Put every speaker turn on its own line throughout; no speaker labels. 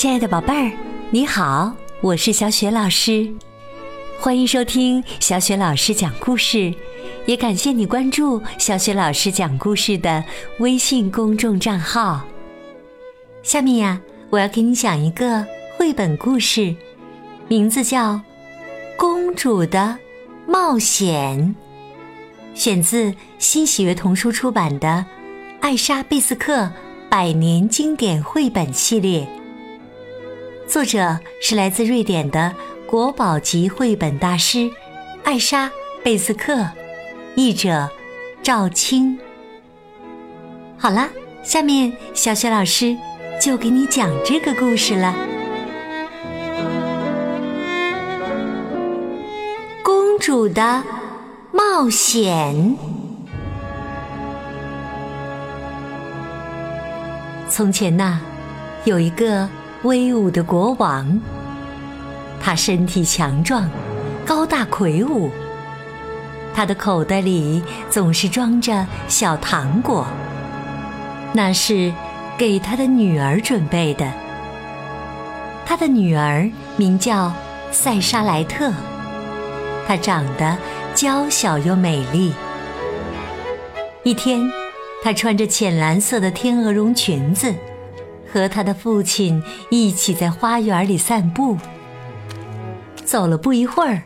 亲爱的宝贝儿，你好，我是小雪老师，欢迎收听小雪老师讲故事，也感谢你关注小雪老师讲故事的微信公众账号。下面呀，我要给你讲一个绘本故事，名字叫《公主的冒险》，选自新喜悦童书出版的《艾莎·贝斯克百年经典绘本》系列。作者是来自瑞典的国宝级绘本大师艾莎·贝斯克，译者赵青。好了，下面小雪老师就给你讲这个故事了。公主的冒险。从前呐，有一个。威武的国王，他身体强壮，高大魁梧。他的口袋里总是装着小糖果，那是给他的女儿准备的。他的女儿名叫塞沙莱特，她长得娇小又美丽。一天，她穿着浅蓝色的天鹅绒裙子。和他的父亲一起在花园里散步。走了不一会儿，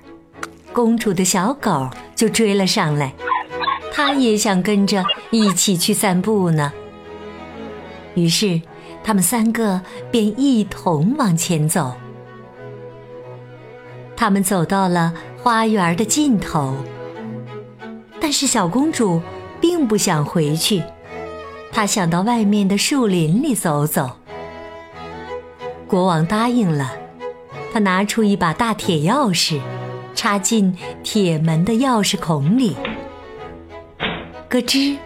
公主的小狗就追了上来，它也想跟着一起去散步呢。于是，他们三个便一同往前走。他们走到了花园的尽头，但是小公主并不想回去。他想到外面的树林里走走。国王答应了，他拿出一把大铁钥匙，插进铁门的钥匙孔里。咯吱，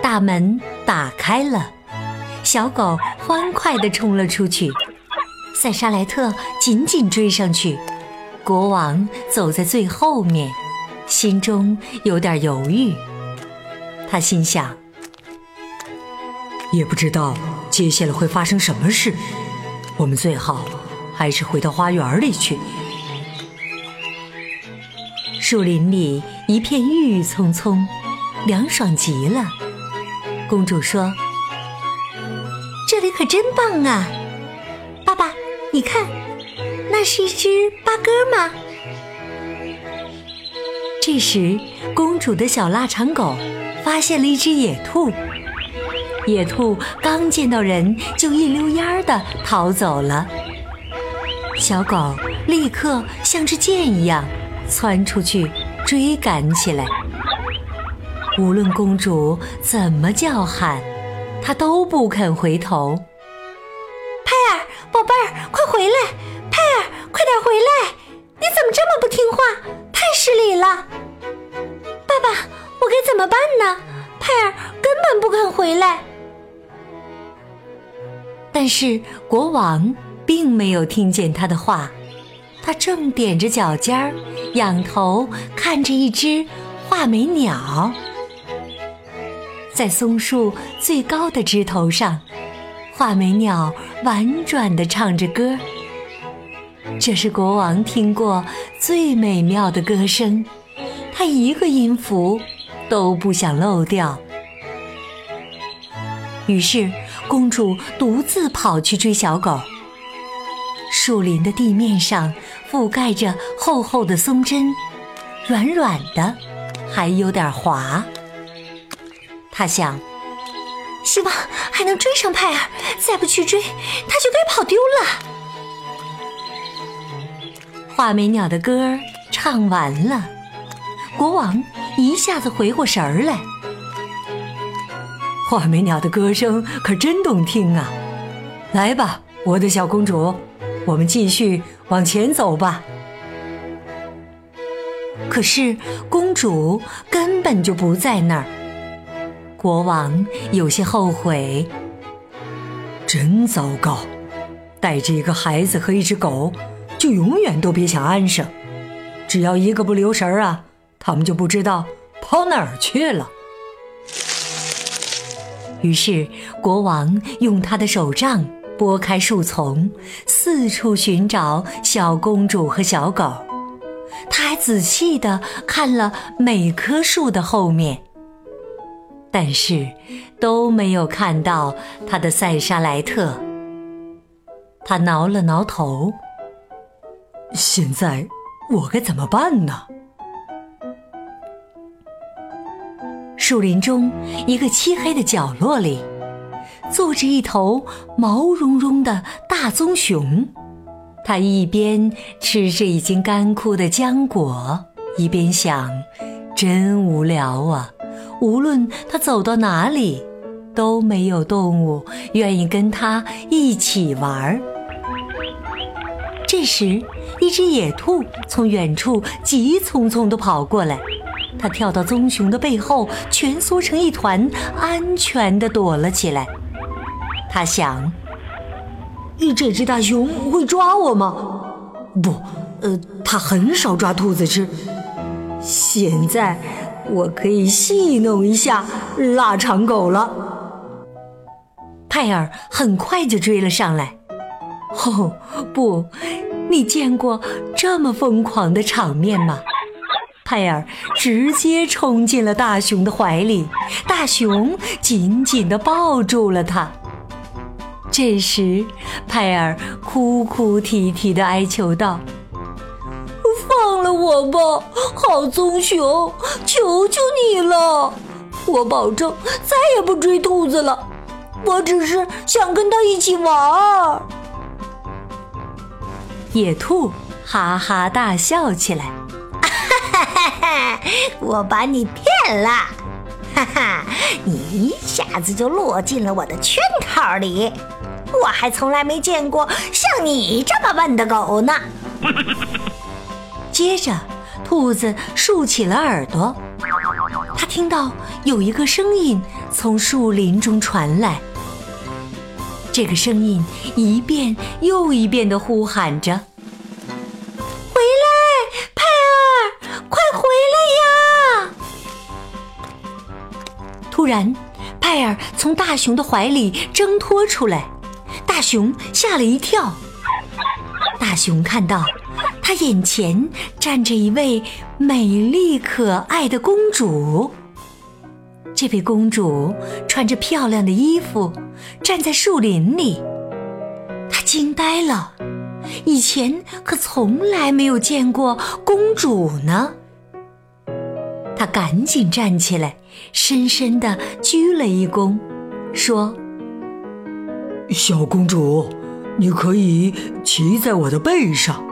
大门打开了，小狗欢快地冲了出去，塞沙莱特紧紧追上去，国王走在最后面，心中有点犹豫。他心想。
也不知道接下来会发生什么事，我们最好还是回到花园里去。
树林里一片郁郁葱葱，凉爽极了。公主说：“这里可真棒啊！”爸爸，你看，那是一只八哥吗？这时，公主的小腊肠狗发现了一只野兔。野兔刚见到人，就一溜烟儿的逃走了。小狗立刻像只箭一样窜出去追赶起来。无论公主怎么叫喊，它都不肯回头。派尔，宝贝儿，快回来！派尔，快点回来！你怎么这么不听话？太失礼了！爸爸，我该怎么办呢？派尔根本不肯回来。但是国王并没有听见他的话，他正踮着脚尖儿，仰头看着一只画眉鸟，在松树最高的枝头上，画眉鸟婉转地唱着歌。这是国王听过最美妙的歌声，他一个音符都不想漏掉。于是。公主独自跑去追小狗。树林的地面上覆盖着厚厚的松针，软软的，还有点滑。她想，希望还能追上派尔，再不去追，他就该跑丢了。画眉鸟的歌唱完了，国王一下子回过神儿来。
画眉鸟的歌声可真动听啊！来吧，我的小公主，我们继续往前走吧。
可是公主根本就不在那儿。国王有些后悔，
真糟糕！带着一个孩子和一只狗，就永远都别想安生。只要一个不留神啊，他们就不知道跑哪儿去了。
于是，国王用他的手杖拨开树丛，四处寻找小公主和小狗。他还仔细地看了每棵树的后面，但是都没有看到他的塞沙莱特。他挠了挠头，
现在我该怎么办呢？
树林中一个漆黑的角落里，坐着一头毛茸茸的大棕熊。它一边吃着已经干枯的浆果，一边想：真无聊啊！无论它走到哪里，都没有动物愿意跟它一起玩儿。这时，一只野兔从远处急匆匆地跑过来，它跳到棕熊的背后，蜷缩成一团，安全地躲了起来。它想。
这只大熊会抓我吗？不，呃，它很少抓兔子吃。现在我可以戏弄一下腊肠狗了。
派尔很快就追了上来。哦，不，你见过这么疯狂的场面吗？派尔直接冲进了大熊的怀里，大熊紧紧地抱住了他。这时，派尔哭哭啼啼地哀求道：“
放了我吧，好棕熊，求求你了！我保证再也不追兔子了。我只是想跟它一起玩。”
野兔哈哈大笑起来：“
哈哈哈！我把你骗了，哈哈！你一下子就落进了我的圈套里。”我还从来没见过像你这么笨的狗呢。
接着，兔子竖起了耳朵，它听到有一个声音从树林中传来。这个声音一遍又一遍的呼喊着：“突然，派尔从大熊的怀里挣脱出来。大熊吓了一跳。大熊看到，他眼前站着一位美丽可爱的公主。这位公主穿着漂亮的衣服，站在树林里。他惊呆了，以前可从来没有见过公主呢。他赶紧站起来，深深的鞠了一躬，说。
小公主，你可以骑在我的背上。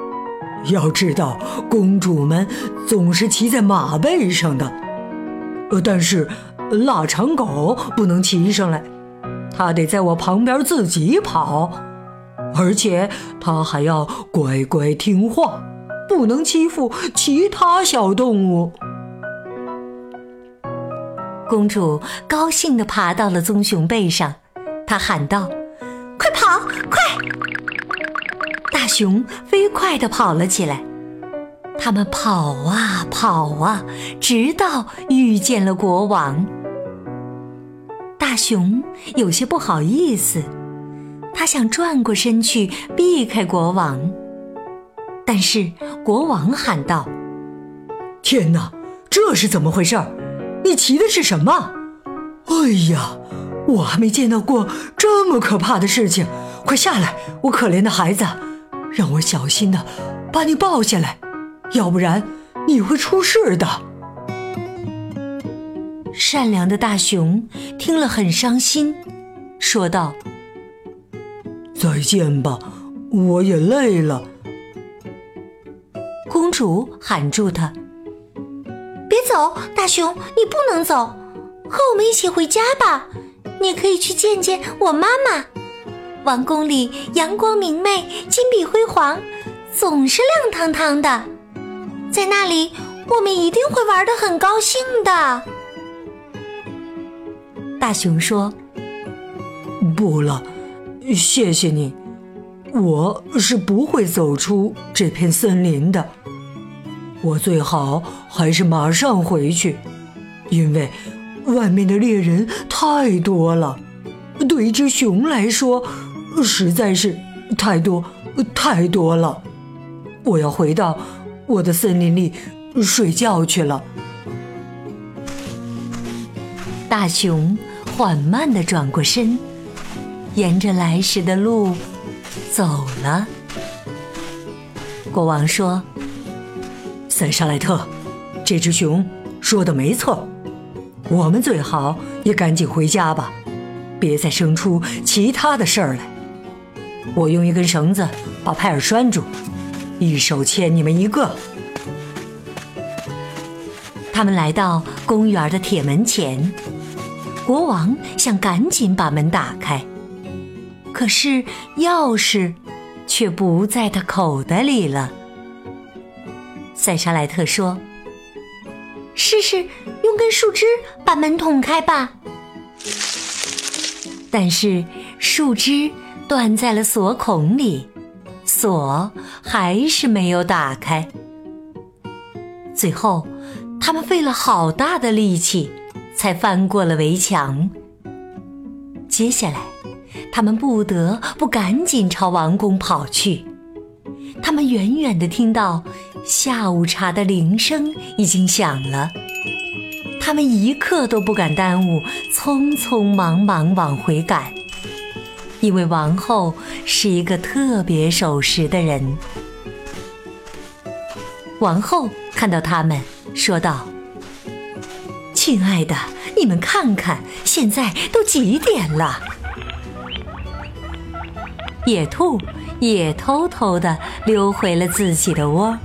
要知道，公主们总是骑在马背上的。呃，但是腊肠狗不能骑上来，它得在我旁边自己跑，而且它还要乖乖听话，不能欺负其他小动物。
公主高兴地爬到了棕熊背上，她喊道。
快跑！快！
大熊飞快地跑了起来。他们跑啊跑啊，直到遇见了国王。大熊有些不好意思，他想转过身去避开国王，但是国王喊道：“
天哪，这是怎么回事？你骑的是什么？哎呀！”我还没见到过这么可怕的事情，快下来，我可怜的孩子，让我小心的把你抱下来，要不然你会出事的。
善良的大熊听了很伤心，说道：“
再见吧，我也累了。”
公主喊住他：“
走，大熊，你不能走，和我们一起回家吧。”你可以去见见我妈妈。王宫里阳光明媚，金碧辉煌，总是亮堂堂的。在那里，我们一定会玩的很高兴的。
大熊说：“
不了，谢谢你，我是不会走出这片森林的。我最好还是马上回去，因为……”外面的猎人太多了，对一只熊来说，实在是太多太多了。我要回到我的森林里睡觉去了。
大熊缓慢地转过身，沿着来时的路走了。国王说：“
塞沙莱特，这只熊说的没错，我们最好也赶紧回家吧，别再生出其他的事儿来。我用一根绳子把派尔拴住。”一手牵你们一个。
他们来到公园的铁门前，国王想赶紧把门打开，可是钥匙却不在他口袋里了。塞沙莱特说：“
试试用根树枝把门捅开吧。”
但是树枝断在了锁孔里。锁还是没有打开。最后，他们费了好大的力气，才翻过了围墙。接下来，他们不得不赶紧朝王宫跑去。他们远远地听到下午茶的铃声已经响了，他们一刻都不敢耽误，匆匆忙忙往回赶。因为王后是一个特别守时的人，王后看到他们，说道：“亲爱的，你们看看，现在都几点了？”野兔也偷偷的溜回了自己的窝，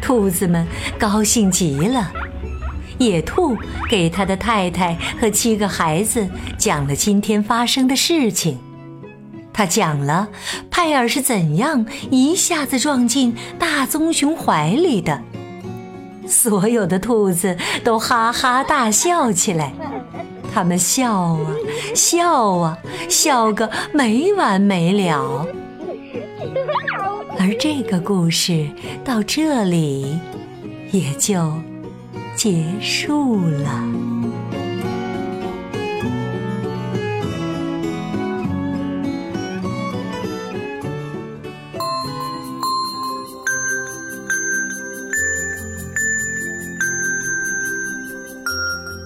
兔子们高兴极了。野兔给他的太太和七个孩子讲了今天发生的事情。他讲了派尔是怎样一下子撞进大棕熊怀里的，所有的兔子都哈哈大笑起来，他们笑啊笑啊笑个没完没了。而这个故事到这里也就结束了。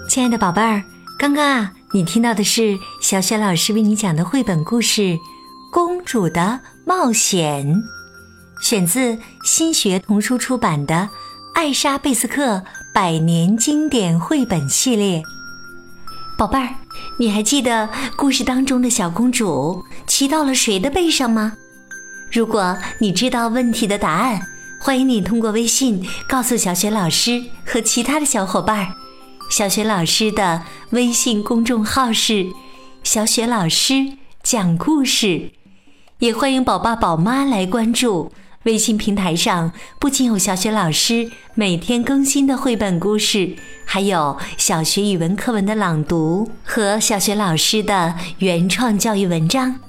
亲爱的宝贝儿，刚刚啊，你听到的是小雪老师为你讲的绘本故事《公主的冒险》，选自新学童书出版的《艾莎贝斯克百年经典绘本系列》。宝贝儿，你还记得故事当中的小公主骑到了谁的背上吗？如果你知道问题的答案，欢迎你通过微信告诉小雪老师和其他的小伙伴。小雪老师的微信公众号是“小雪老师讲故事”，也欢迎宝爸宝妈来关注。微信平台上不仅有小雪老师每天更新的绘本故事，还有小学语文课文的朗读和小学老师的原创教育文章。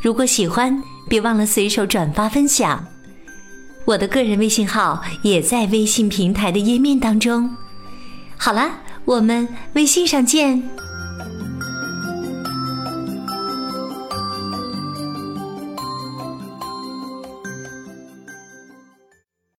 如果喜欢，别忘了随手转发分享。我的个人微信号也在微信平台的页面当中。好了。我们微信上见。